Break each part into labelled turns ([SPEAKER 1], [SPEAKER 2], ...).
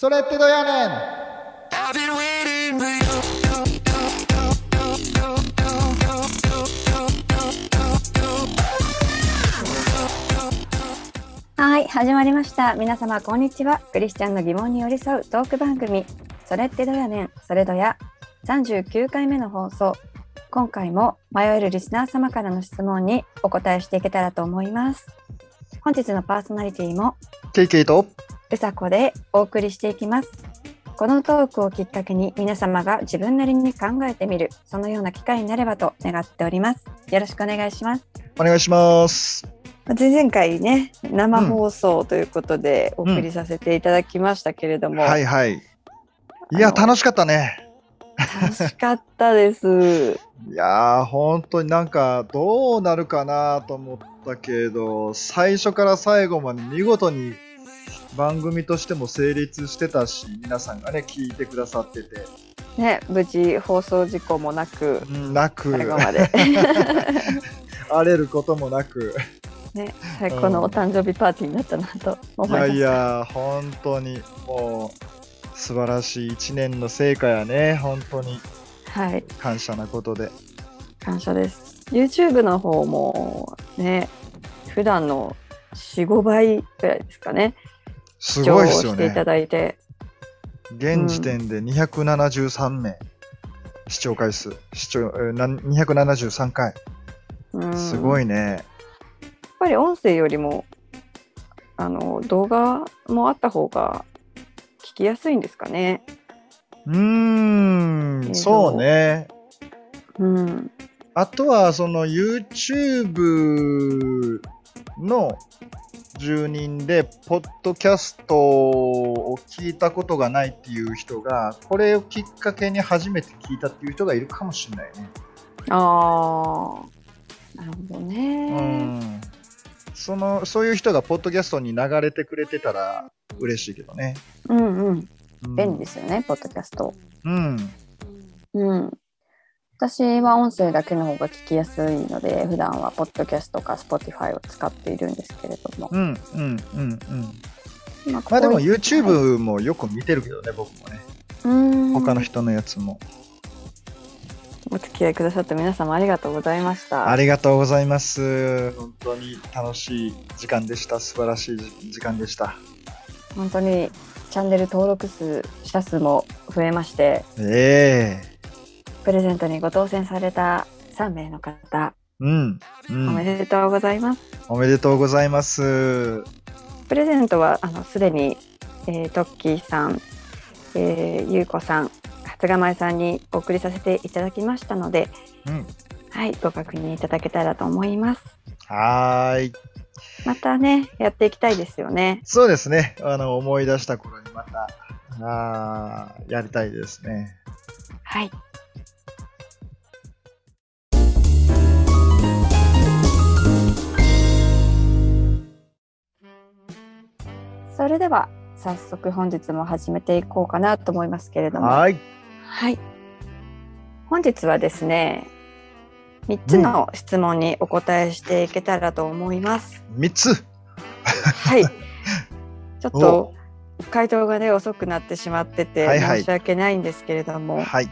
[SPEAKER 1] それってどやねん.
[SPEAKER 2] はい、始まりました。皆様、こんにちは。クリスチャンの疑問に寄り添うトーク番組、それってどやねん、それどや、39回目の放送。今回も迷えるリスナー様からの質問にお答えしていけたらと思います。本日のパーソナリティも、
[SPEAKER 1] ケイケイと
[SPEAKER 2] うさこでお送りしていきます。このトークをきっかけに皆様が自分なりに考えてみる、そのような機会になればと願っております。よろしくお願いします。
[SPEAKER 1] お願いします。
[SPEAKER 2] 前々回ね生放送ということでお送りさせていただきましたけれども、
[SPEAKER 1] はいはい。いや、楽しかったね。
[SPEAKER 2] 楽しかったです。
[SPEAKER 1] いやー、本当になんかどうなるかなと思ったけど、最初から最後まで見事に番組としても成立してたし、皆さんがね、聞いてくださってて、
[SPEAKER 2] ね無事放送事故もなく
[SPEAKER 1] うんなく、荒れることもなく、
[SPEAKER 2] ね最高のお誕生日パーティーになったなと思い
[SPEAKER 1] い
[SPEAKER 2] ます。
[SPEAKER 1] やいや、本当にもう素晴らしい一年の成果やね、本当に
[SPEAKER 2] はい。
[SPEAKER 1] 感謝なことで。
[SPEAKER 2] 感謝です。YouTube の方もね普段の45倍くらいですかね
[SPEAKER 1] すごいですよね。
[SPEAKER 2] していただいて
[SPEAKER 1] 現時点で273名、視聴回数、視聴、えーな273回。
[SPEAKER 2] うん
[SPEAKER 1] すごいね。
[SPEAKER 2] やっぱり音声よりもあの動画もあった方が聞きやすいんですかね。
[SPEAKER 1] うーん、そうね。
[SPEAKER 2] うん、
[SPEAKER 1] あとは、その YouTube の住人で、ポッドキャストを聞いたことがないっていう人が、これをきっかけに初めて聞いたっていう人がいるかもしれないね。
[SPEAKER 2] ああなるほど
[SPEAKER 1] う
[SPEAKER 2] ね。
[SPEAKER 1] ん。その、そういう人がポッドキャストに流れてくれてたら嬉しいけどね。
[SPEAKER 2] うんうん
[SPEAKER 1] うん
[SPEAKER 2] 便利ですよね、ポッドキャスト。
[SPEAKER 1] うん。
[SPEAKER 2] うん。私は音声だけの方が聞きやすいので普段はポッドキャストか Spotify を使っているんですけれども、
[SPEAKER 1] うん、うん、うん、うん。
[SPEAKER 2] まあ
[SPEAKER 1] まあでも YouTube もよく見てるけどね、僕もね。
[SPEAKER 2] うん
[SPEAKER 1] 他の人のやつも。
[SPEAKER 2] お付き合いくださった皆様ありがとうございました。
[SPEAKER 1] ありがとうございます。本当に楽しい時間でした。素晴らしい時間でした。
[SPEAKER 2] 本当にチャンネル登録数者数も増えまして
[SPEAKER 1] ええ
[SPEAKER 2] プレゼントにご当選された3名の方、
[SPEAKER 1] うん、う
[SPEAKER 2] お
[SPEAKER 1] ん。
[SPEAKER 2] めでとうございます。
[SPEAKER 1] おめでとうございます。
[SPEAKER 2] プレゼントはあのすでに、えートッキーさん、えーゆうこさん、初釜前さんにお送りさせていただきましたので、
[SPEAKER 1] うん。
[SPEAKER 2] はい、ご確認いただけたらと思います。
[SPEAKER 1] はーい。
[SPEAKER 2] またね、やっていきたいですよね。
[SPEAKER 1] そうですね。あの、思い出した頃にまた、あーやりたいですね。
[SPEAKER 2] はい。それでは早速本日も始めていこうかなと思いますけれども、
[SPEAKER 1] はーい。
[SPEAKER 2] はい。本日はですね、3つの質問にお答えしていけたらと思います。
[SPEAKER 1] 3つ。
[SPEAKER 2] はい。ちょっと回答がね遅くなってしまってて
[SPEAKER 1] はいはい
[SPEAKER 2] 申し訳ないんですけれども、
[SPEAKER 1] はい。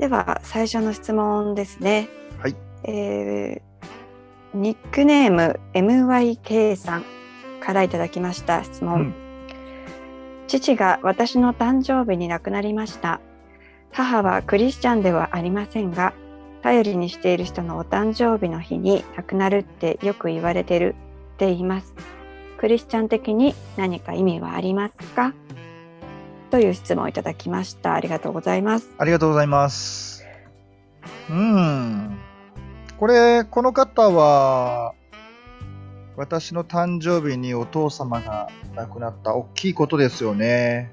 [SPEAKER 2] では最初の質問ですね。
[SPEAKER 1] はい。
[SPEAKER 2] えーニックネーム MYK さんからいただきました質問。
[SPEAKER 1] うん
[SPEAKER 2] 父が私の誕生日に亡くなりました。母はクリスチャンではありませんが、頼りにしている人のお誕生日の日に亡くなるってよく言われてるって言います。クリスチャン的に何か意味はありますか？という質問をいただきました。ありがとうございます。
[SPEAKER 1] ありがとうございます。うん。これ、この方は、私の誕生日にお父様が亡くなった。大きいことですよね。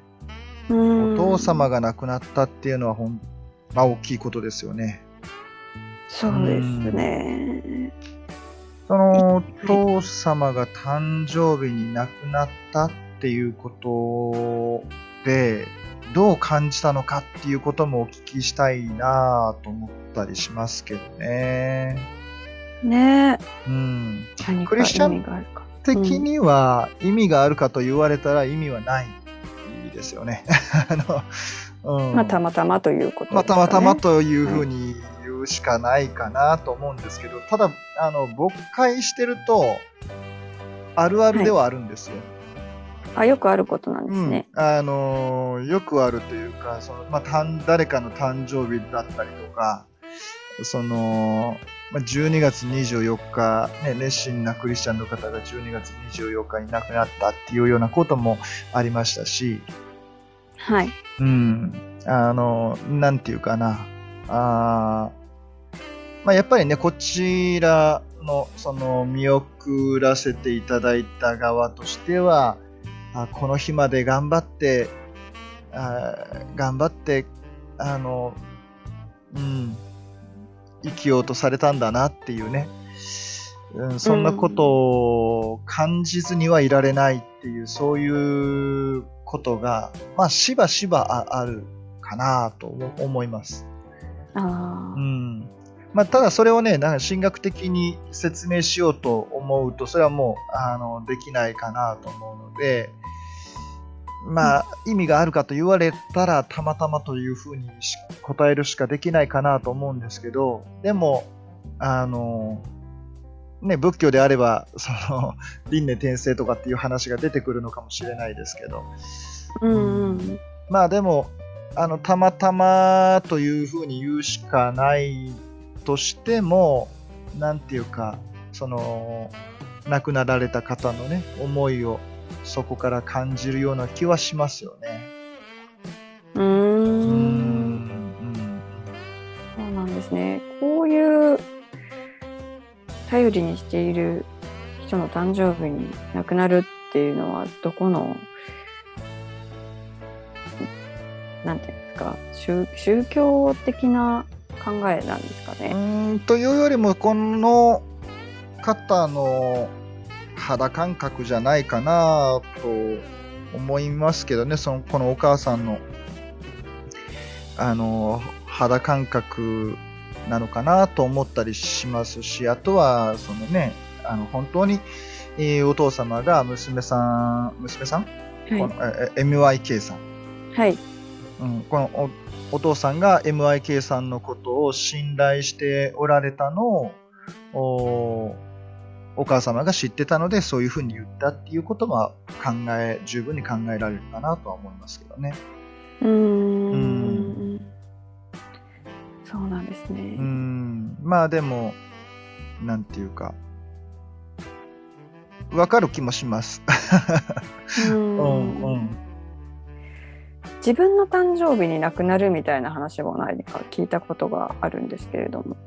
[SPEAKER 2] お
[SPEAKER 1] お父様が亡くなったっていうのはほん、まあ大きいことですよね。
[SPEAKER 2] そうですね。
[SPEAKER 1] そのお父様が誕生日に亡くなったっていうことで、どう感じたのかっていうこともお聞きしたいなぁと思ったりしますけどね。
[SPEAKER 2] ね
[SPEAKER 1] うん。クリスチャン。的には意味があるかと言われたら意味はないですよね。あのうん
[SPEAKER 2] まあ、たまたまということですかね。
[SPEAKER 1] まあたまたまというふうに言うしかないかなと思うんですけど、ただ、あの、牧会してると、あるあるではあるんですよ。
[SPEAKER 2] あ、よくあることなんですね。
[SPEAKER 1] うん、あのーよくあるというか、そのまあ、たん誰かの誕生日だったりとか、その、まあ、12月24日、ね、熱心なクリスチャンの方が12月24日に亡くなったっていうようなこともありましたし、
[SPEAKER 2] はい。
[SPEAKER 1] うん、あの、なんていうかな、あーまあ、やっぱりね、こちらの、その、見送らせていただいた側としては、あこの日まで頑張って、あー頑張って、あの、うん、生きようとされたんだなっていうね、うん、そんなことを感じずにはいられないっていう、そういうことが、まあ、しばしばああるかなと思思います。
[SPEAKER 2] ああ、
[SPEAKER 1] うん。まあ、ただそれをね、なんか神学的に説明しようと思うと、それはもう、あの、できないかなと思うので、まあ、意味があるかと言われたら、たまたまというふうにし答えるしかできないかなと思うんですけど、でも、あの、ね、仏教であれば、その、輪廻転生とかっていう話が出てくるのかもしれないですけど、
[SPEAKER 2] うんうん。
[SPEAKER 1] まあでも、あの、たまたまというふうに言うしかないとしても、なんていうか、その、亡くなられた方のね、思いをそこから感じるような気はしますよね。
[SPEAKER 2] うー。
[SPEAKER 1] うんん。
[SPEAKER 2] そうなんですね。こういう頼りにしている人の誕生日に亡くなるっていうのはどこのなんていうんですか宗宗教的な考えなんですか
[SPEAKER 1] う
[SPEAKER 2] ね。
[SPEAKER 1] ーんというよりも、この方の肌感覚じゃないかなと思いますけどね、そのこのお母さんのあの肌感覚なのかなと思ったりしますし、あとはそのね、あの本当に、えーお父様が娘さん、娘さん、このええ MYK さん。
[SPEAKER 2] はい。
[SPEAKER 1] うん、このおお父さんが MIK さんのことを信頼しておられたのをおお母様が知ってたのでそういうふうに言ったっていうことは考え十分に考えられるかなとは思いますけどね。
[SPEAKER 2] うーん
[SPEAKER 1] うん
[SPEAKER 2] そうなんですね。
[SPEAKER 1] うんまあでもなんていうかわかる気もします。
[SPEAKER 2] う
[SPEAKER 1] うんんうん
[SPEAKER 2] 自分の誕生日に亡くなるみたいな話も何か聞いたことがあるんですけれども。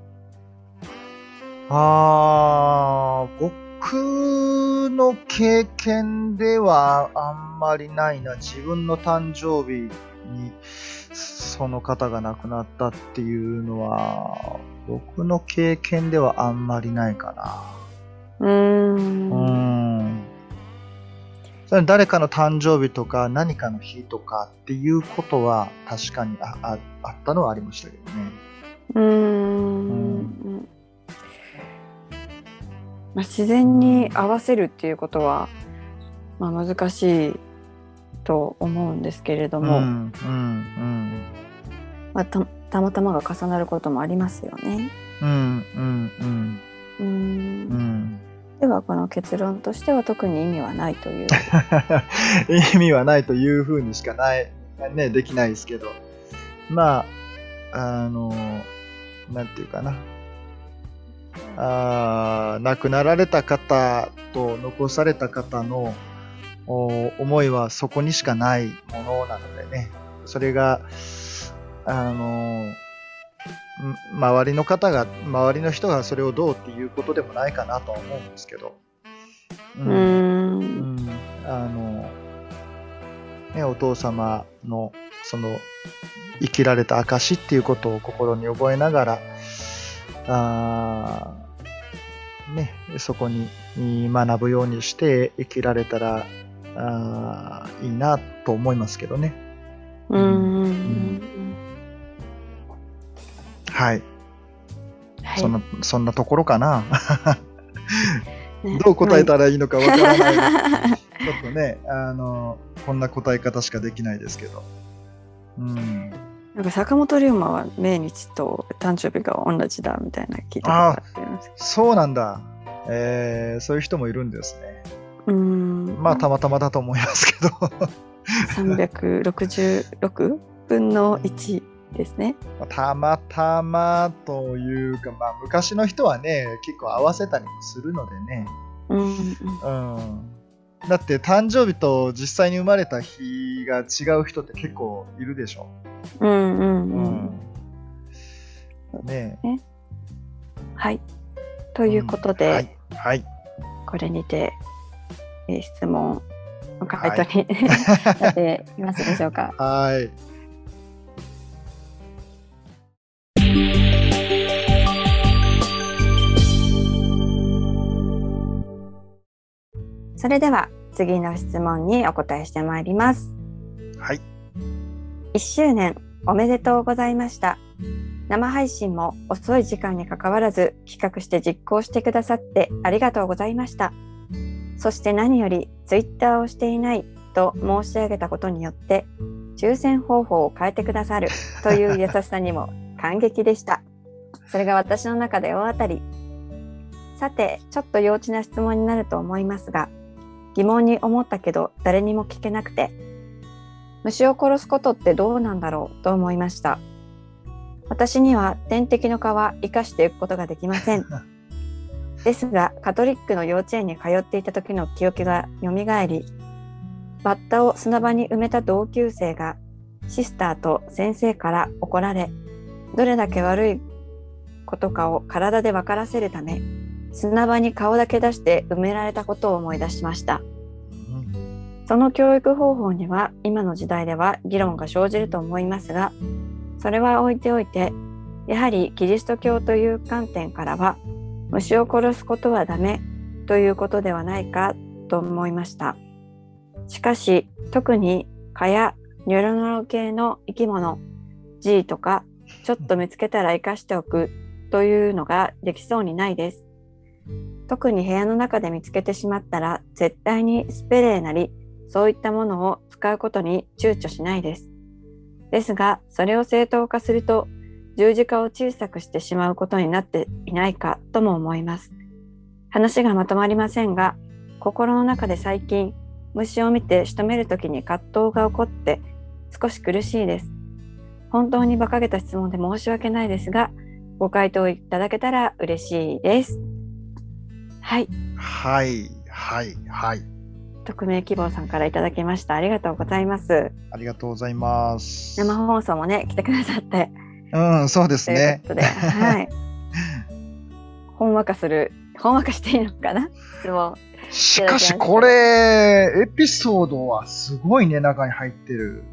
[SPEAKER 1] あー僕の経験ではあんまりないな。自分の誕生日にその方が亡くなったっていうのは、僕の経験ではあんまりないか
[SPEAKER 2] うーん。
[SPEAKER 1] な。うん。それ誰かの誕生日とか何かの日とかっていうことは確かにあああったのはありましたけどね。
[SPEAKER 2] うーんまあ、自然に合わせるっていうことは、まあ、難しいと思うんですけれども、
[SPEAKER 1] うん、うん、
[SPEAKER 2] まあ、たたまたまが重なることもありますよね。
[SPEAKER 1] うん、うん、うん、
[SPEAKER 2] うーん
[SPEAKER 1] うん。
[SPEAKER 2] ではこの結論としては特に意味はないという。
[SPEAKER 1] 意味はないというふうにしかない、ね、できないですけど。まあ、あの、なんていうかな。あー亡くなられた方と残された方のお思いはそこにしかないものなのでね。それが、あの、ん周りの方が、周りの人がそれをどうっていうことでもないかなとは思うんですけど。う
[SPEAKER 2] うー。
[SPEAKER 1] うんんあの、ね、お父様のその生きられた証っていうことを心に覚えながら、あーね、そこに学ぶようにして生きられたらあーいいなと思いますけどね。
[SPEAKER 2] うーん
[SPEAKER 1] はい。
[SPEAKER 2] はい
[SPEAKER 1] そんな、そんなところかな。
[SPEAKER 2] ね
[SPEAKER 1] どう答えたらいいのかわからない。ちょっとね、あの、こんな答え方しかできないですけど。うん。
[SPEAKER 2] なんか坂本龍馬は命日と誕生日が同じだみたいな聞いたことありますけ
[SPEAKER 1] そうなんだ。えー、そういう人もいるんですね。
[SPEAKER 2] ど。うーん。
[SPEAKER 1] まあ、たまたまだと思いますけど。
[SPEAKER 2] 366分の1ですね。
[SPEAKER 1] まあたまたまというか、まあ、昔の人はね、結構合わせたりもするのでね。
[SPEAKER 2] うんうん。
[SPEAKER 1] うん。だって、誕生日と実際に生まれた日が違う人って結構いるでしょ。
[SPEAKER 2] うんうん
[SPEAKER 1] う
[SPEAKER 2] うん。
[SPEAKER 1] ね
[SPEAKER 2] はい。ということで、
[SPEAKER 1] はい。はい。
[SPEAKER 2] これにて、えー質問の回答に、なっていますでしょうか。
[SPEAKER 1] はい。
[SPEAKER 2] それでは次の質問にお答えしてまいります。
[SPEAKER 1] はい。
[SPEAKER 2] 1周年おめでとうございました。生配信も遅い時間に関わらず企画して実行してくださってありがとうございました。そして何よりツイッターをしていないと申し上げたことによって抽選方法を変えてくださるという優しさにも感激でした。それが私の中で大当たり。さて、ちょっと幼稚な質問になると思いますが、疑問に思ったけど誰にも聞けなくて、虫を殺すことってどうなんだろうと思いました。私には天敵の皮生かしていくことができません。ですが、カトリックの幼稚園に通っていた時の記憶が蘇り、バッタを砂場に埋めた同級生がシスターと先生から怒られ、どれだけ悪いことかを体で分からせるため、砂場に顔だけ出して埋められたことを思い出しました。その教育方法には今の時代では議論が生じると思いますが、それは置いておいて、やはりキリスト教という観点からは、虫を殺すことはダメということではないかと思いました。しかし、特に蚊やニョロニョロ系の生き物、G とか、ちょっと見つけたら生かしておくというのができそうにないです。特に部屋の中で見つけてしまったら絶対にスペレーなりそういったものを使うことに躊躇しないです。ですがそれを正当化すると十字架を小さくしてしまうことになっていないかとも思います。話がまとまりませんが心の中で最近虫を見て仕留めるときに葛藤が起こって少し苦しいです。本当に馬鹿げた質問で申し訳ないですがご回答いただけたら嬉しいです。はい。
[SPEAKER 1] はい。はい。はい。
[SPEAKER 2] 匿名希望さんからいただきました。ありがとうございます。
[SPEAKER 1] ありがとうございます。
[SPEAKER 2] 生放送もね、来てくださって。
[SPEAKER 1] うん、そうです
[SPEAKER 2] という
[SPEAKER 1] ね
[SPEAKER 2] こ。とで、はい。ほんわかする、ほんわかしていいのかな？質問。
[SPEAKER 1] しかし、これ、エピソードはすごいね、中に入ってる。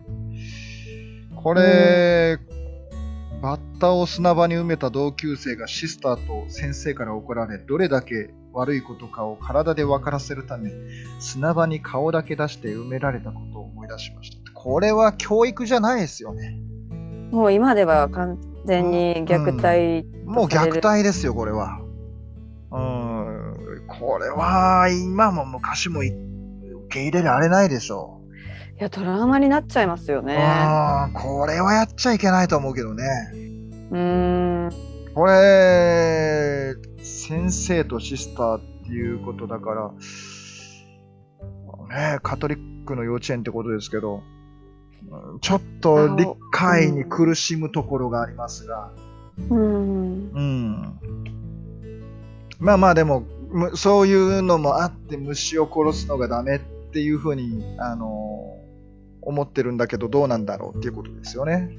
[SPEAKER 1] これ、バッタを砂場に埋めた同級生がシスターと先生から怒られ、どれだけ悪いことかを体で分からせるため、砂場に顔だけ出して埋められたことを思い出しました。これは教育じゃないですよね。
[SPEAKER 2] もう今では完全に虐待
[SPEAKER 1] もう虐待ですよ、これは。うん、これは今も昔もい受け入れられないでしょ
[SPEAKER 2] いや、トラウマになっちゃいますよ
[SPEAKER 1] う。
[SPEAKER 2] ね。
[SPEAKER 1] うん、これはやっちゃいけないと思うけどね。
[SPEAKER 2] うーん。
[SPEAKER 1] これ、先生とシスターっていうことだから、ね、カトリックの幼稚園ってことですけど、うんちょっと理解に苦しむところがありますが、
[SPEAKER 2] うん。
[SPEAKER 1] うん。まあまあでも、むそういうのもあって虫を殺すのがダメっていうふうに、あの思ってるんだけどどうなんだろうっていうことですよね。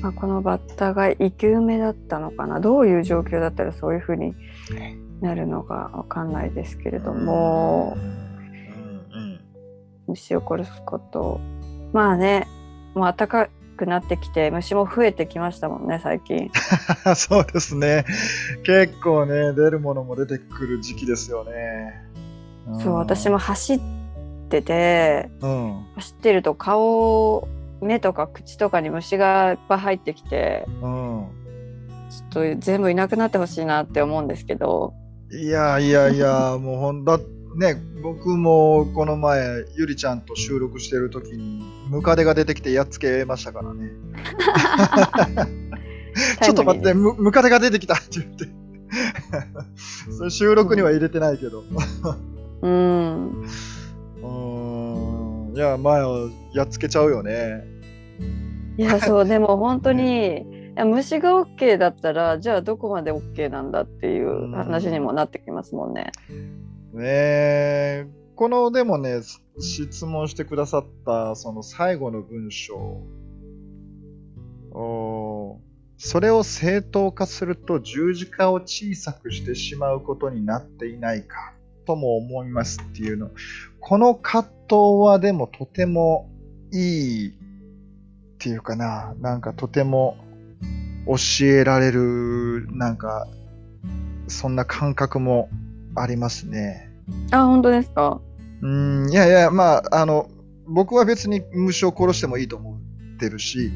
[SPEAKER 2] まあ、このバッタが生き埋めだったのかな。どういう状況だったらそういうふうになるのかわかんないですけれども、
[SPEAKER 1] うん
[SPEAKER 2] 虫を殺すこと。まあね、もう暖かくなってきて虫も増えてきましたもんね、最近。
[SPEAKER 1] うん、そうですね。結構ね、出るものも出てくる時期ですよね。ん
[SPEAKER 2] そう、私も。走ってて、
[SPEAKER 1] うん。
[SPEAKER 2] 走ってると顔、目とか口とかに虫がいっぱい入ってきて、
[SPEAKER 1] うん。
[SPEAKER 2] ちょっと全部いなくなってほしいなって思うんですけど、
[SPEAKER 1] いやいやいや、もうほんだ、ね、僕もこの前、ゆりちゃんと収録してる時に、ムカデが出てきてやっつけましたからね。ちょっと待って、ムムカデが出てきたって言って。それ収録には入れてないけど。
[SPEAKER 2] うん。
[SPEAKER 1] うーん。いや、前はやっつけちゃうよね。
[SPEAKER 2] いや、そう、でも本当に、いや虫が OK だったら、じゃあどこまで OK なんだっていう話にもなってきますもんね。
[SPEAKER 1] ねえ。この、でもね、質問してくださった、その最後の文章。おーそれを正当化すると十字架を小さくしてしまうことになっていないかとも思いますっていうの。この葛藤はでもとてもいいっていうかな、なんかとても教えられる、なんか、そんな感覚もありますね。
[SPEAKER 2] あ、本当ですか？
[SPEAKER 1] うーん、いやいや、まあ、あの、僕は別に虫を殺してもいいと思ってるし、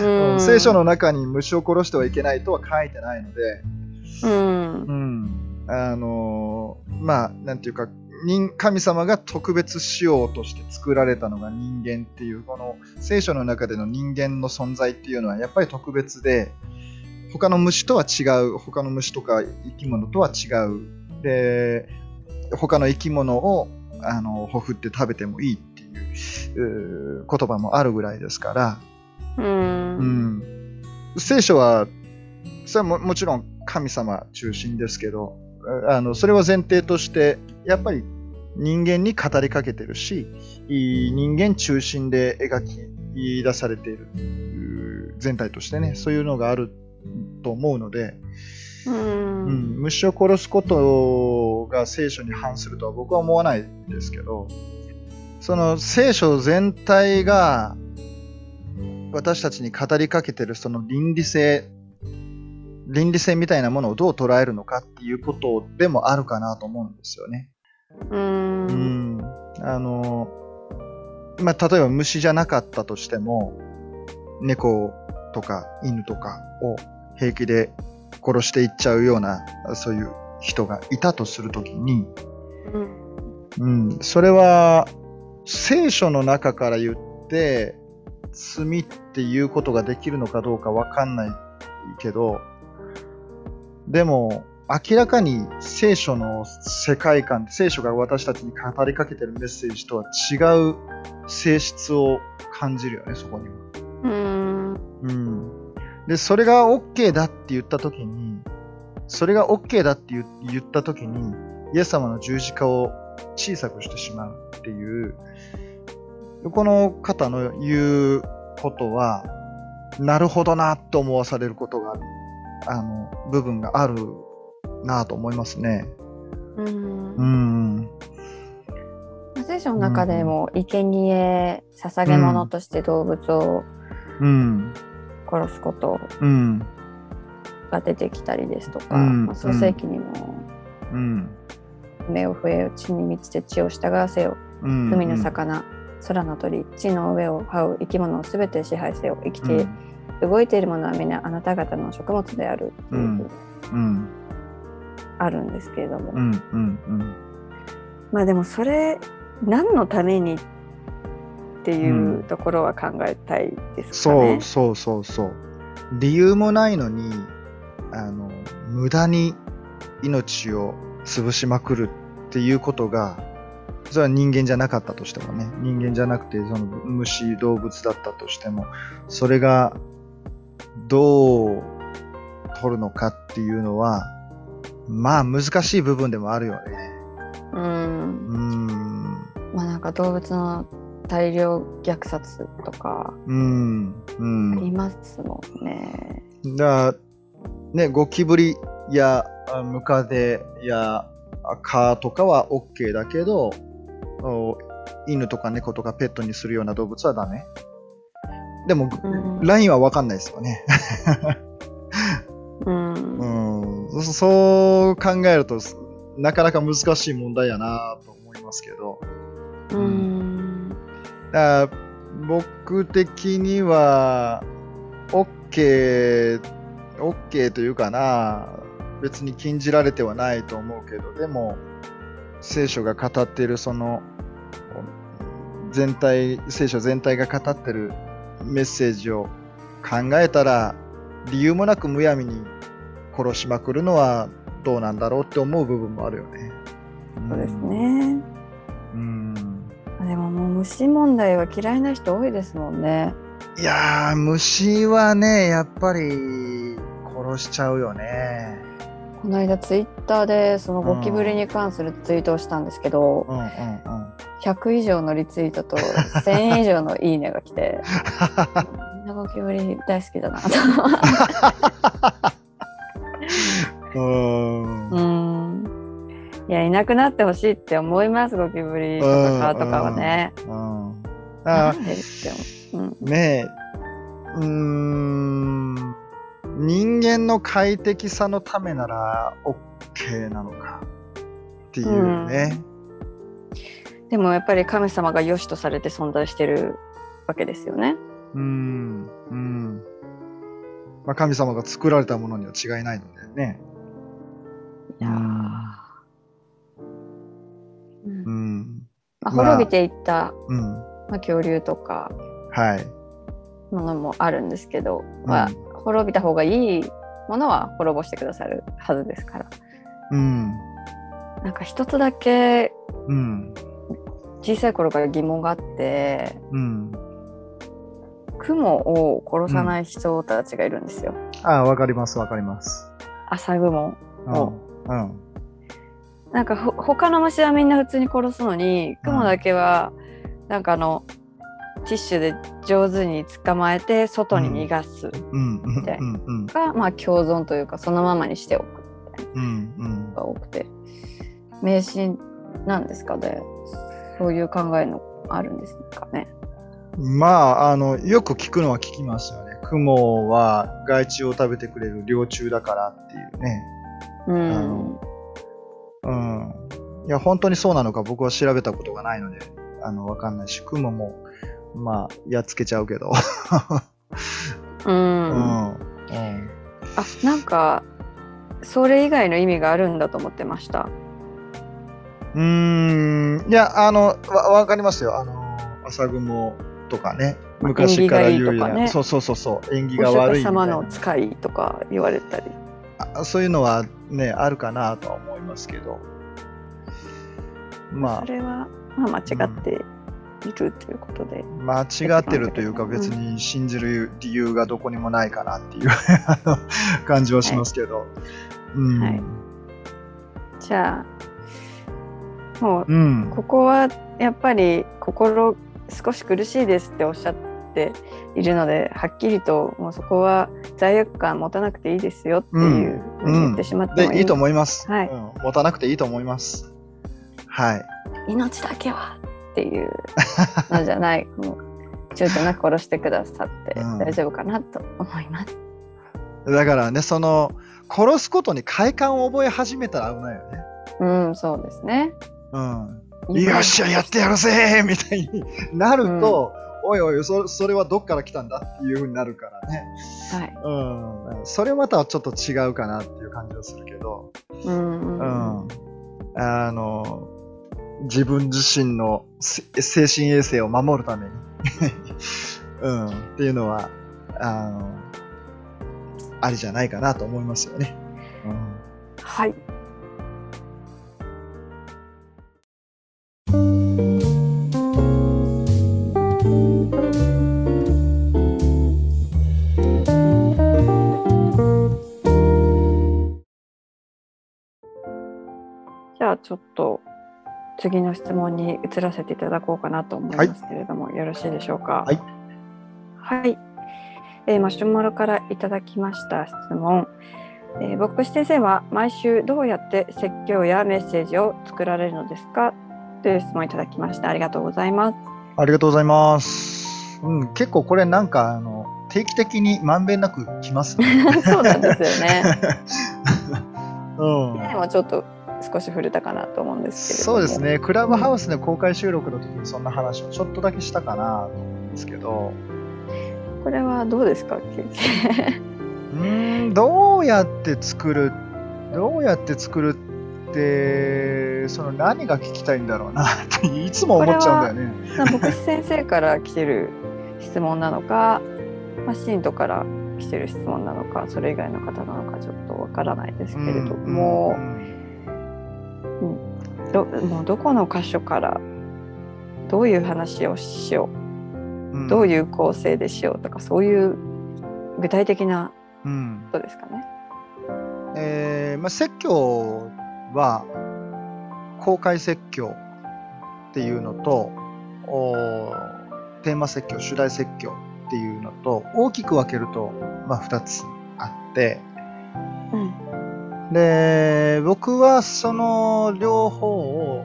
[SPEAKER 2] うん。
[SPEAKER 1] 聖書の中に虫を殺してはいけないとは書いてないので、
[SPEAKER 2] うん。
[SPEAKER 1] うん、あの、まあ、なんていうか、人神様が特別仕様として作られたのが人間っていう、この聖書の中での人間の存在っていうのはやっぱり特別で、他の虫とは違う、他の虫とか生き物とは違う。で、他の生き物をあのほふって食べてもいいっていう言葉もあるぐらいですから、
[SPEAKER 2] う。
[SPEAKER 1] うんん、聖書はそれはももちろん神様中心ですけどあのそれは前提としてやっぱり人間に語りかけてるし人間中心で描き出されているう全体としてねそういうのがあると思うので、
[SPEAKER 2] う
[SPEAKER 1] うん
[SPEAKER 2] ん。
[SPEAKER 1] 虫を殺すことが聖書に反するとは僕は思わないですけどその聖書全体が私たちに語りかけてるその倫理性倫理性みたいなものをどう捉えるのかっていうことでもあるかなと思うんですよね。
[SPEAKER 2] う。
[SPEAKER 1] うんん、あのまあ、例えば虫じゃなかったとしても猫とか犬とかを平気で殺していっちゃうようなそういう人がいたとするときに、
[SPEAKER 2] うん。
[SPEAKER 1] うん、それは聖書の中から言って罪っていうことができるのかどうかわかんないけどでも明らかに聖書の世界観聖書が私たちに語りかけてるメッセージとは違う性質を感じるよねそこには。
[SPEAKER 2] うん。
[SPEAKER 1] うん、でそれが OK だって言った時にそれが OK だって言った時にイエス様の十字架を小さくしてしまうっていうこの方の言うことはなるほどなと思わされることがあるあの部分があるなと思いますね。
[SPEAKER 2] うん。
[SPEAKER 1] う。ん。
[SPEAKER 2] 聖書の中でも生贄捧げ物として動物を
[SPEAKER 1] うん。
[SPEAKER 2] 殺すこと
[SPEAKER 1] うん。
[SPEAKER 2] が出てきたりですとか、
[SPEAKER 1] うん。
[SPEAKER 2] まあ、創世記にも
[SPEAKER 1] うん。
[SPEAKER 2] 目を増え地に満ちて地を従わせよ
[SPEAKER 1] う。ん。
[SPEAKER 2] 海の魚、空の鳥地の上を這う生き物をすべて支配せよ生きて動いているものは皆あなた方の食物であるっていう。ふうに
[SPEAKER 1] うん
[SPEAKER 2] あるんですけれども、
[SPEAKER 1] うんうんうん
[SPEAKER 2] まあでもそれ何のためにっていうところは考えたいですか
[SPEAKER 1] そ
[SPEAKER 2] ね
[SPEAKER 1] う。そうそうそう。理由もないのに、あの、無駄に命を潰しまくるっていうことが、それは人間じゃなかったとしてもね、人間じゃなくて、その虫、動物だったとしても、それがどう取るのかっていうのは、まあ難しい部分でもあるよね。
[SPEAKER 2] うん
[SPEAKER 1] うーん。
[SPEAKER 2] まあなんか動物の大量虐殺とか
[SPEAKER 1] うん。うん
[SPEAKER 2] あ。りますもんね。
[SPEAKER 1] だね、ゴキブリやあムカデやあ蚊とかは OK だけど、お犬とか猫とかペットにするような動物はダメ。でも、
[SPEAKER 2] うん
[SPEAKER 1] ラインはわかんないですよね。
[SPEAKER 2] うん
[SPEAKER 1] うん、そそう考えると、なかなか難しい問題やなと思いますけど。
[SPEAKER 2] うん
[SPEAKER 1] だ僕的には、OK、OK というかな、別に禁じられてはないと思うけど、でも、聖書が語っているその全体聖書全体が語ってるメッセージを考えたら理由もなくむやみに殺しまくるのはどうなんだろうって思う部分もあるよね。
[SPEAKER 2] そうですね。
[SPEAKER 1] うん。
[SPEAKER 2] でももう虫問題は嫌いな人多いですもんね。
[SPEAKER 1] いやー虫はねやっぱり殺しちゃうよね。
[SPEAKER 2] この間ツイッターでそのゴキブリに関するツイートをしたんですけど、
[SPEAKER 1] うんうんうん。
[SPEAKER 2] 100以上のリツイートと1000以上のいいねが来て、みんなゴキブリ大好きだなと。
[SPEAKER 1] うーん。
[SPEAKER 2] うん。いや、いなくなってほしいって思います、ゴキブリとか蚊とかはね。
[SPEAKER 1] うん。うん。あ。ねえ。うーん。人間の快適さのためなら OK なのか。っていうね、
[SPEAKER 2] でもやっぱり神様が良しとされて存在してるわけですよね。
[SPEAKER 1] うん。うんまあ、神様が作られたものには違いないのでね。
[SPEAKER 2] いやー。
[SPEAKER 1] う
[SPEAKER 2] うん。
[SPEAKER 1] ん。
[SPEAKER 2] まあ、
[SPEAKER 1] まあ
[SPEAKER 2] 滅びていった、
[SPEAKER 1] うん。
[SPEAKER 2] まあ、恐竜とか
[SPEAKER 1] はい。
[SPEAKER 2] ものもあるんですけど、
[SPEAKER 1] うん。
[SPEAKER 2] まあ、滅びた方がいいものは滅ぼしてくださるはずですから。
[SPEAKER 1] うん。
[SPEAKER 2] なんか一つだけ
[SPEAKER 1] うん。
[SPEAKER 2] 小さい頃から疑問があって
[SPEAKER 1] うん
[SPEAKER 2] 雲を殺さない人たちがいるんですよ、
[SPEAKER 1] ああわかりますわかります。
[SPEAKER 2] 朝雲
[SPEAKER 1] うん。
[SPEAKER 2] お
[SPEAKER 1] うん。
[SPEAKER 2] なんかほ他の虫はみんな普通に殺すのに雲だけはなんかあのティッシュで上手に捕まえて外に逃がす。
[SPEAKER 1] うん。うん。
[SPEAKER 2] みたい
[SPEAKER 1] うん。うん。
[SPEAKER 2] が、まあ共存というかそのままにしておく。
[SPEAKER 1] うん。うん。
[SPEAKER 2] が多くて。迷信なんですかね。そういう考えのあるんですかね
[SPEAKER 1] まあ、あの、よく聞くのは聞きますよね。雲は害虫を食べてくれる幼虫だからっていうね。
[SPEAKER 2] うん、
[SPEAKER 1] のうん。いや、本当にそうなのか僕は調べたことがないので、あの、わかんないし、雲も、まあ、やっつけちゃうけど。
[SPEAKER 2] うん
[SPEAKER 1] うん。
[SPEAKER 2] あ
[SPEAKER 1] うん。
[SPEAKER 2] なんかそれ以外の意味があるんだと思ってました
[SPEAKER 1] うーん。いや、あの、わ、わかりますよ。あの、朝雲とかね。
[SPEAKER 2] まあ
[SPEAKER 1] 昔から言うような、そうそうそうそう。縁起
[SPEAKER 2] お
[SPEAKER 1] が悪いいな
[SPEAKER 2] 様の使いとか言われたり
[SPEAKER 1] あそういうのはね、あるかなとは思いますけど。ま
[SPEAKER 2] それは、まあ、間違っているということで、
[SPEAKER 1] あ、間違ってるというか別に信じる理由がどこにもないかなっていう 感じはしますけど。うん。
[SPEAKER 2] はいじゃあもう
[SPEAKER 1] うん。
[SPEAKER 2] ここはやっぱり心少し苦しいですっておっしゃっているのではっきりともうそこは罪悪感持たなくていいですよっていうふうに言ってしまっても
[SPEAKER 1] で、いいと思います、
[SPEAKER 2] はい
[SPEAKER 1] うん。持たなくていいと思います。はい。
[SPEAKER 2] 命だけはっていうのじゃないもう躊躇なく殺してくださって
[SPEAKER 1] うん
[SPEAKER 2] 大丈夫かなと思います。
[SPEAKER 1] だからね、その、殺すことに快感を覚え始めたら危ないよね。
[SPEAKER 2] うん、そうですね。
[SPEAKER 1] うん。よっしゃ、やってやるぜみたいになると、おいおいそ、それはどっから来たんだっていうふうになるからね。
[SPEAKER 2] はい。
[SPEAKER 1] うん。それまたはちょっと違うかなっていう感じはするけど、
[SPEAKER 2] うんうん
[SPEAKER 1] う
[SPEAKER 2] うん
[SPEAKER 1] ん。あの、自分自身のせ精神衛生を守るために、うん。っていうのは、あの、ありじゃないかなと思いますよね。うん。
[SPEAKER 2] はい。ちょっと次の質問に移らせていただこうかなと思いますけれども、よろしいでしょうか？
[SPEAKER 1] はい。
[SPEAKER 2] はい。えーマシュマロからいただきました質問。えー、牧師先生は毎週どうやって説教やメッセージを作られるのですかという質問をいただきました。ありがとうございます。
[SPEAKER 1] ありがとうございます。うん、結構これなんか、あの、定期的にまんべんなく来ますね。
[SPEAKER 2] そうなんですよね。
[SPEAKER 1] うん。
[SPEAKER 2] でもちょっと少し触れたかなと思うんですけれども。
[SPEAKER 1] そうです。ね、クラブハウスで公開収録の時にそんな話をちょっとだけしたかなと思うんですけど、
[SPEAKER 2] これはどうですか？経験
[SPEAKER 1] うーん、どうやって作る、どうやって作るっって、その何が聞きたいんだろうなっていつも思っちゃうんだよね。
[SPEAKER 2] まあ牧師先生から来てる質問なのか、まあ、信徒から来てる質問なのかそれ以外の方なのかちょっとわからないですけれども、どもうどこの箇所からどういう話をしようどう
[SPEAKER 1] う
[SPEAKER 2] いう構成でしようとかそういう具体的な
[SPEAKER 1] うん、うん
[SPEAKER 2] ことですかね。
[SPEAKER 1] えーまあ、説教は公開説教っていうのとテーマ説教主題説教っていうのと大きく分けると、まあ、2つあって
[SPEAKER 2] うん
[SPEAKER 1] で僕はその両方を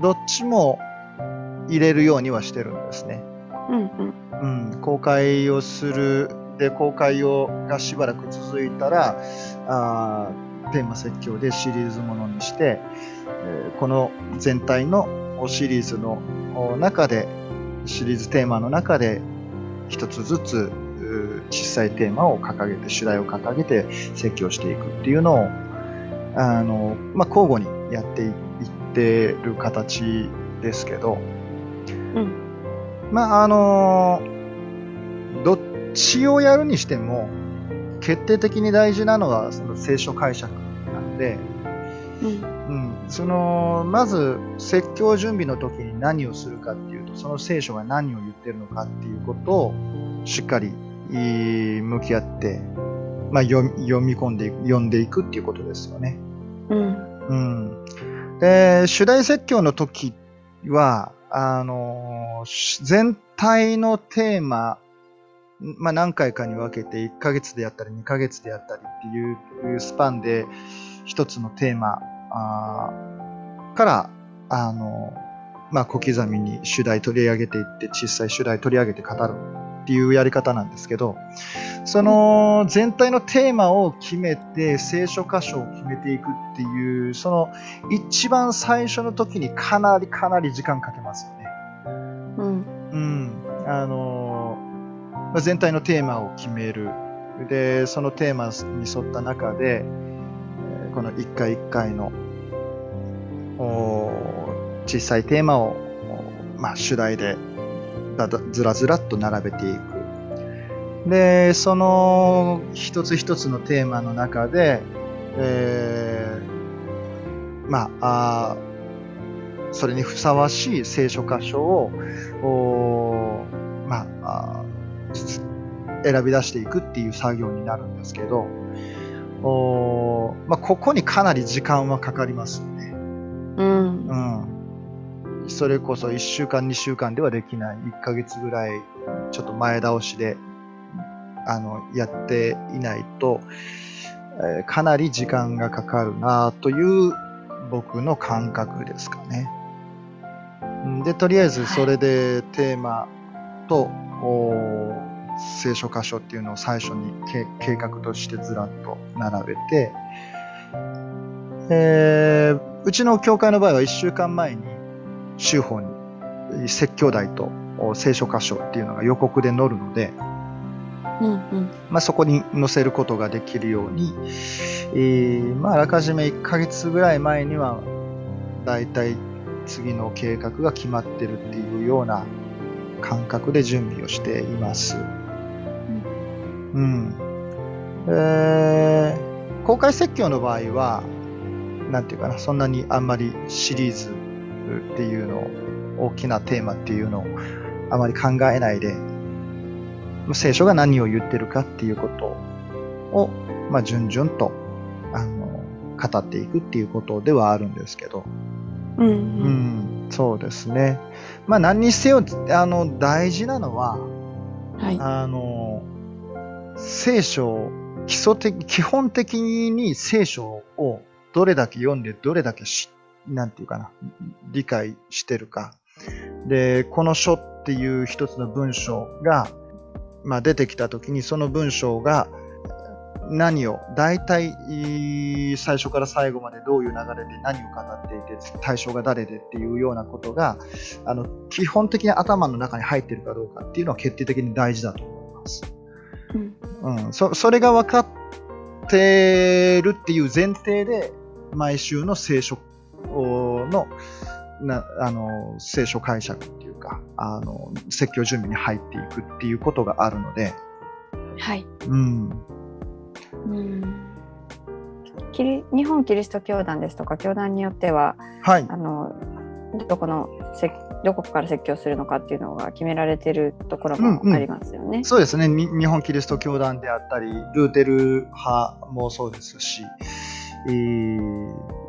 [SPEAKER 1] どっちも入れるようにはしてるんですね。
[SPEAKER 2] うんうん
[SPEAKER 1] うん、公開をするで公開をがしばらく続いたらあーテーマ説教でシリーズものにして、えーこの全体のシリーズのお中でシリーズテーマの中で一つずつ小さいテーマを掲げて主題を掲げて説教していくっていうのをあの、まあ、交互にやっていってる形ですけど、
[SPEAKER 2] うん。
[SPEAKER 1] まああのどっちをやるにしても決定的に大事なのはその聖書解釈なんで、
[SPEAKER 2] うん。
[SPEAKER 1] うん、そのまず説教準備の時に何をするかっていうとその聖書が何を言ってるのかっていうことをしっかり向き合って、まあ、読み読み込んで読んでいくっていうことですよね。
[SPEAKER 2] うん。
[SPEAKER 1] うん、で主題説教の時はあのし全体のテーマ、まあ、何回かに分けて1ヶ月でやったり2ヶ月でやったりっていうスパンで一つのテーマからあの、まあ、小刻みに主題取り上げていって小さい主題取り上げて語るっていうやり方なんですけどその全体のテーマを決めて聖書箇所を決めていくっていうその一番最初の時にかなりかなり時間かけますよね。
[SPEAKER 2] うん。
[SPEAKER 1] うん、あのまあ全体のテーマを決める。でそのテーマに沿った中でえーこの一回一回のお小さいテーマを、おまあ、主題でずらずらっと並べていくでその一つ一つのテーマの中で、えーまああーそれにふさわしい聖書箇所をまあ選び出していくっていう作業になるんですけど、おーまあ、ここにかなり時間はかかりますよね。
[SPEAKER 2] うん
[SPEAKER 1] うん。それこそ1週間、2週間ではできない。1ヶ月ぐらい、ちょっと前倒しで、あの、やっていないと、えーかなり時間がかかるなという僕の感覚ですかね。うんで、とりあえずそれでテーマと、聖書箇所っていうのを最初にけ計画としてずらっと並べて、えーうちの教会の場合は1週間前に週報に説教題とお聖書箇所っていうのが予告で載るので、
[SPEAKER 2] うんうん
[SPEAKER 1] まあ、そこに載せることができるように、えーまあ、あらかじめ1ヶ月ぐらい前にはだいたい次の計画が決まってるっていうような感覚で準備をしています。うん。えー公開説教の場合は、なんていうかな、そんなにあんまりシリーズっていうのを、大きなテーマっていうのをあまり考えないで、聖書が何を言ってるかっていうことを、まあ、順々と、あの、語っていくっていうことではあるんですけど、
[SPEAKER 2] うんう
[SPEAKER 1] うんん、そうですね。まあ、何にせよ、あの、大事なのは、
[SPEAKER 2] はい。
[SPEAKER 1] あの、聖書、基礎的、基本的に聖書をどれだけ読んで、どれだけし、なんていうかな、理解してるか。で、この書っていう一つの文章が、まあ、出てきたときに、その文章が何を、大体、最初から最後までどういう流れで何を語っていて、対象が誰でっていうようなことが、あの、基本的に頭の中に入ってるかどうかっていうのは決定的に大事だと思います。
[SPEAKER 2] うん
[SPEAKER 1] うん、そそれが分かってるっていう前提で毎週の聖書のなあの聖書解釈っていうかあの説教準備に入っていくっていうことがあるので、
[SPEAKER 2] はい。
[SPEAKER 1] うん、
[SPEAKER 2] うん。キリ日本キリスト教団ですとか教団によっては
[SPEAKER 1] はい
[SPEAKER 2] あのどこの説どこから説教するのかっていうのが決められてるところも
[SPEAKER 1] うんうん
[SPEAKER 2] ありますよね。
[SPEAKER 1] そうですねに日本キリスト教団であったりルーテル派もそうですし、えー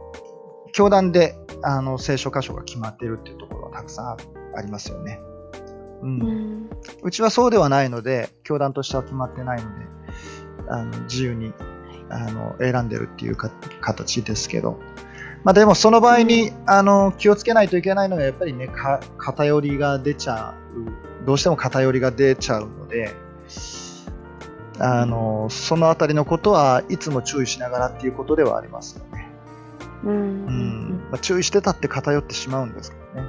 [SPEAKER 1] 教団であの聖書箇所が決まっているっていうところはたくさんあありますよね。うん。
[SPEAKER 2] うん。
[SPEAKER 1] うちはそうではないので、教団としては決まってないので、あの自由にあの選んでるっていうか形ですけど、まあ、でもその場合に、あの気をつけないといけないのは、やっぱりね、か偏りが出ちゃう、どうしても偏りが出ちゃうので、あのそのあたりのことはいつも注意しながらっていうことではあります。
[SPEAKER 2] うん。
[SPEAKER 1] うん。まあ、注意してたって偏ってしまうん。ですけどね。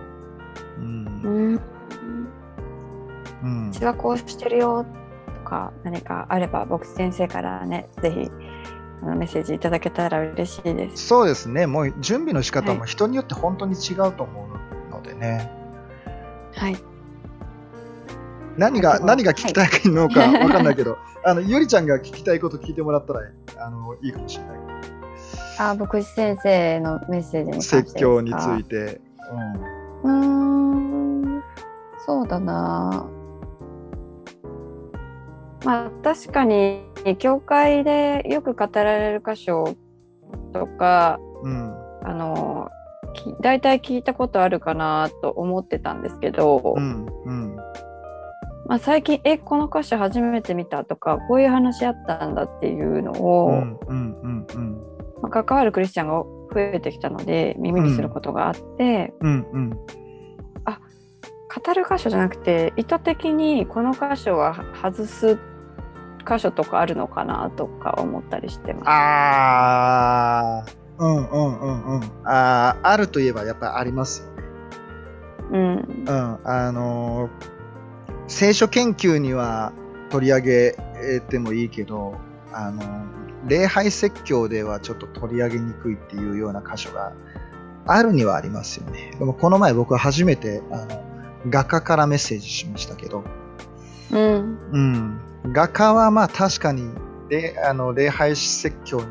[SPEAKER 1] うん。
[SPEAKER 2] うん。うん。
[SPEAKER 1] うん。
[SPEAKER 2] うちはこうしてるよとか何かあれば牧師先生からねぜひあのメッセージいただけたら嬉しいです。
[SPEAKER 1] そうですね、もう準備の仕方
[SPEAKER 2] はい
[SPEAKER 1] も人によって本当に違うと思うのでね、
[SPEAKER 2] はい。
[SPEAKER 1] 何が
[SPEAKER 2] あとは
[SPEAKER 1] 何が聞きたいのかわかん。ないけど、あのゆりちゃん。が聞きたいこと聞いてもらったらあのいいかもしれない。
[SPEAKER 2] あ牧師先生のメッセージに
[SPEAKER 1] 説教について。
[SPEAKER 2] うーん。そうだな。まあ確かに教会でよく語られる箇所とか
[SPEAKER 1] うん、
[SPEAKER 2] あのき大体聞いたことあるかなと思ってたんですけど、
[SPEAKER 1] うん、うん、
[SPEAKER 2] まあ、最近「えこの箇所初めて見た」とかこういう話あったんだっていうの
[SPEAKER 1] う
[SPEAKER 2] を、
[SPEAKER 1] ん、うん、うん、うん、
[SPEAKER 2] まあ、関わるクリスチャンが増えてきたので耳にすることがあって、
[SPEAKER 1] うん、うん、
[SPEAKER 2] 語る箇所じゃなくて意図的にこの箇所は外す箇所とかあるのかなとか思ったりしてます。
[SPEAKER 1] あー、うん、うん、うん、うん、あーあるといえばやっぱりありますよね。
[SPEAKER 2] うん
[SPEAKER 1] うん、あのー聖書研究には取り上げてもいいけど、あのー礼拝説教ではちょっと取り上げにくいっていうような箇所があるにはありますよね。でもこの前僕は初めてあの画家からメッセージしましたけど、
[SPEAKER 2] うん
[SPEAKER 1] うん、画家はまあ確かに礼あの礼拝説教に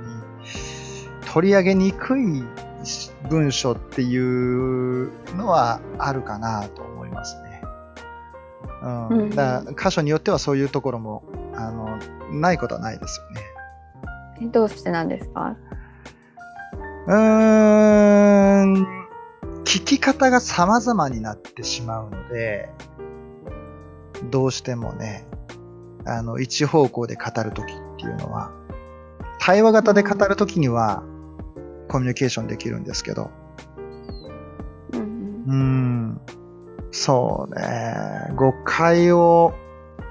[SPEAKER 1] 取り上げにくい文章っていうのはあるかなと思いますね。うん
[SPEAKER 2] うん
[SPEAKER 1] だから箇所によってはそういうところもあのないことはないですよね。
[SPEAKER 2] えどうしてなんですか？
[SPEAKER 1] うーん聞き方が様々になってしまうので、どうしてもね、あの、一方向で語るときっていうのは、対話型で語るときには、コミュニケーションできるんですけど、
[SPEAKER 2] うん。
[SPEAKER 1] うーん、そうね、誤解を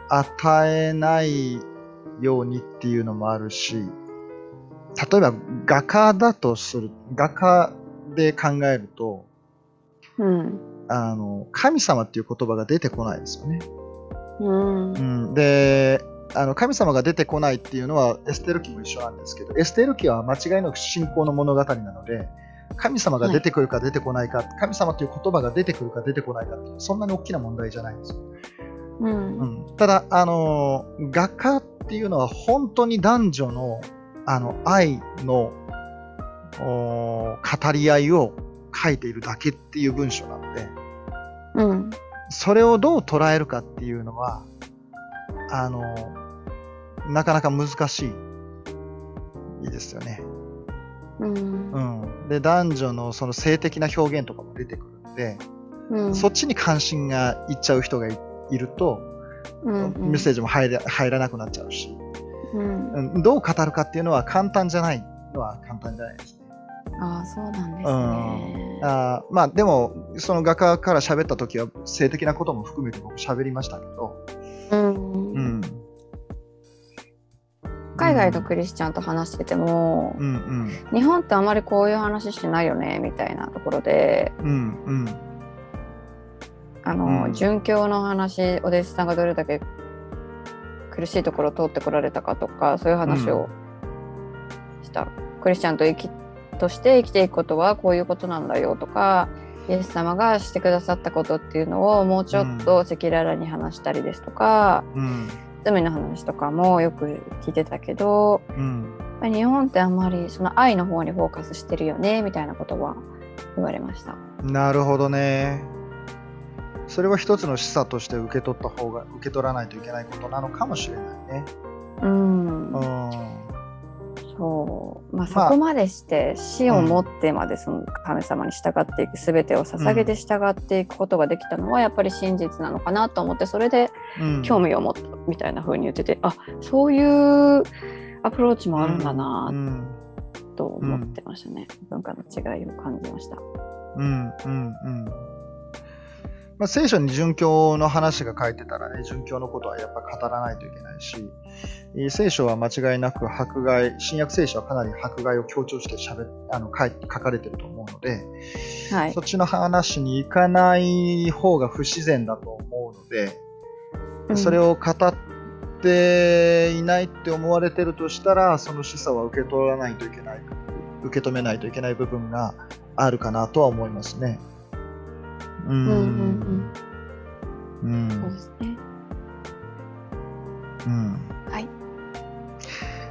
[SPEAKER 1] 与えないようにっていうのもあるし、例えば画家だとする、画家で考えると、
[SPEAKER 2] うん。
[SPEAKER 1] あの、神様っていう言葉が出てこないですよね。
[SPEAKER 2] うん。
[SPEAKER 1] うん、で、あの神様が出てこないっていうのはエステル記も一緒なんですけど、エステル記は間違いなく信仰の物語なので、神様が出てくるか出てこないか、神様という言葉が出てくるか出てこないかってそんなに大きな問題じゃないんですよ。
[SPEAKER 2] うん。
[SPEAKER 1] うん、ただ、あのー画家っていうのは本当に男女のあの愛の語り合いを書いているだけっていう文章なので、
[SPEAKER 2] うん。
[SPEAKER 1] それをどう捉えるかっていうのは、あのーなかなか難しいですよね。
[SPEAKER 2] うん。
[SPEAKER 1] うん、で男女のその性的な表現とかも出てくるので、
[SPEAKER 2] うん。
[SPEAKER 1] そっちに関心がいっちゃう人がいいると、
[SPEAKER 2] うん
[SPEAKER 1] メッセージも入ら入らなくなっちゃうし、
[SPEAKER 2] うん。
[SPEAKER 1] うんどう語るかっていうのは簡単じゃないのは簡単じゃないですね。
[SPEAKER 2] ああそうなんです
[SPEAKER 1] うん。
[SPEAKER 2] ね。
[SPEAKER 1] あーまあでも、その画家から喋った時は性的なことも含めて僕喋りましたけど、
[SPEAKER 2] うん。
[SPEAKER 1] うん。
[SPEAKER 2] 海外のクリスチャンと話してても、
[SPEAKER 1] うんうん。
[SPEAKER 2] 日本ってあまりこういう話しないよねみたいなところで
[SPEAKER 1] うんうん。
[SPEAKER 2] あの、
[SPEAKER 1] うん。
[SPEAKER 2] 殉教の話お弟子さんがどれだけ苦しいところを通ってこられたかとかそういう話をした、クリスチャンと生きとして生きていくことはこういうことなんだよとかイエス様がしてくださったことっていうのをもうちょっと赤裸々に話したりですとか、
[SPEAKER 1] うん。
[SPEAKER 2] 罪の話とかもよく聞いてたけど
[SPEAKER 1] うん。
[SPEAKER 2] 日本ってあんまりその愛の方にフォーカスしてるよねみたいなことは言われました。
[SPEAKER 1] なるほどね。それは一つの示唆として受け取った方が、受け取らないといけないことなのかもしれないね。
[SPEAKER 2] うん。
[SPEAKER 1] うん。
[SPEAKER 2] そう。まあ、そ
[SPEAKER 1] まあ
[SPEAKER 2] こまでして死をもってまでその神様に従っていく全てを捧げて従っていくことができたのはやっぱり真実なのかなと思ってそれで
[SPEAKER 1] うん、
[SPEAKER 2] 興味を持ったみたいな風に言ってて、あそういうアプローチもあるんだ
[SPEAKER 1] う
[SPEAKER 2] なん。と思ってましたね、文化の違いを感じました。
[SPEAKER 1] うん。うん。うんまあ、聖書に殉教の話が書いてたらね、殉教のことはやっぱ語らないといけないし、えー聖書は間違いなく迫害、新約聖書はかなり迫害を強調してしゃべあの書い書かれてると思うので、
[SPEAKER 2] はい
[SPEAKER 1] そっちの話に行かない方が不自然だと思うので、それ
[SPEAKER 2] を、
[SPEAKER 1] を語っていないって思われてるとしたら、その示唆は受け取らないといけない、受け止めないといけない部分があるかなとは思いますね。う
[SPEAKER 2] ん。うん。
[SPEAKER 1] う
[SPEAKER 2] ん、そうで
[SPEAKER 1] ん。
[SPEAKER 2] すね。
[SPEAKER 1] うん。
[SPEAKER 2] はい。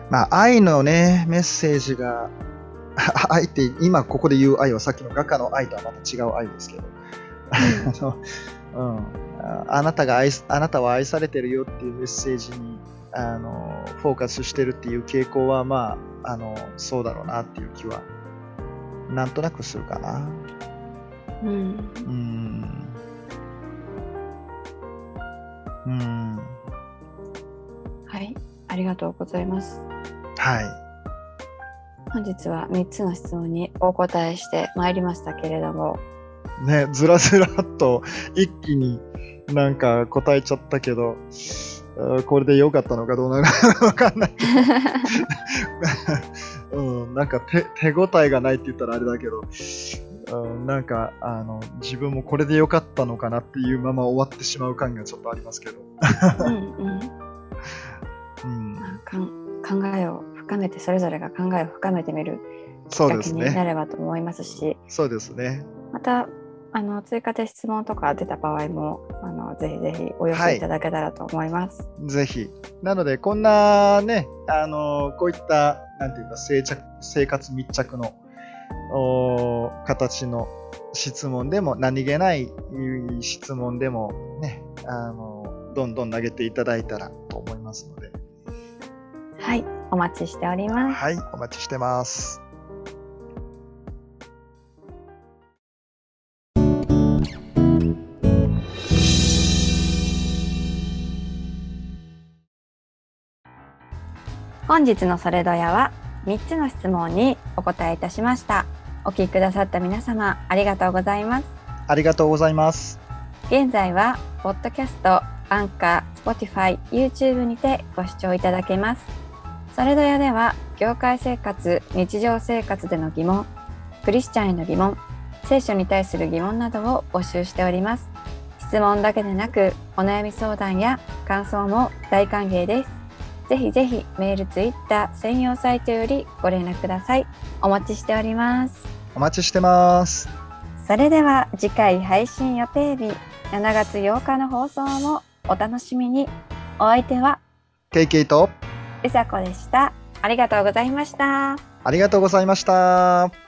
[SPEAKER 1] まあ、愛のね、メッセージが、愛って、今ここで言う愛はさっきの画家の愛とはまた違う愛ですけど、あの、うん。あなたが愛、あなたは愛されてるよっていうメッセージに、あの、フォーカスしてるっていう傾向は、まあ、あの、そうだろうなっていう気は、なん。となくするかな。
[SPEAKER 2] うん
[SPEAKER 1] うん。うん。
[SPEAKER 2] はい、ありがとうございます。
[SPEAKER 1] はい。
[SPEAKER 2] 本日は3つの質問にお答えしてまいりましたけれども、
[SPEAKER 1] ね、ずらずらっと一気になんか答えちゃったけど、これで良かったのかどうなのかわかんない うん、なんか手手応えがないって言ったらあれだけど、うん、なんかあの自分もこれで良かったのかなっていうまま終わってしまう感がちょっとありますけど。
[SPEAKER 2] うんうん
[SPEAKER 1] うん、
[SPEAKER 2] まあかん考えを深めてそれぞれが考えを深めてみるき
[SPEAKER 1] そう
[SPEAKER 2] っかけにな。ればと思いますし、
[SPEAKER 1] そうですね。
[SPEAKER 2] またあの追加で質問とか出た場合もあのぜひぜひお寄せいただけたらと思います。
[SPEAKER 1] ぜひ。なので、こんなね、あのこういった、なんていうか、生着生活密着のお形の質問でも、何気ない質問でもね、あのどんどん投げていただいたらと思いますので、
[SPEAKER 2] はい、お待ちしております。
[SPEAKER 1] はい、お待ちしてます。
[SPEAKER 2] 本日のそれどやは3つの質問にお答えいたしました。お聞きくださった皆様ありがとうございます。
[SPEAKER 1] ありがとうございます。
[SPEAKER 2] 現在は、ポッドキャスト、アンカー、Spotify、YouTube にてご視聴いただけます。それどやでは、業界生活、日常生活での疑問、クリスチャンへの疑問、聖書に対する疑問などを募集しております。質問だけでなく、お悩み相談や感想も大歓迎です。ぜひぜひメール、ツイッター専用サイトよりご連絡ください。お待ちしております。
[SPEAKER 1] お待ちしてます。
[SPEAKER 2] それでは次回配信予定日7月8日の放送もお楽しみに。お相手は
[SPEAKER 1] ケイケイと、
[SPEAKER 2] うさこでした。ありがとうございました。
[SPEAKER 1] ありがとうございました。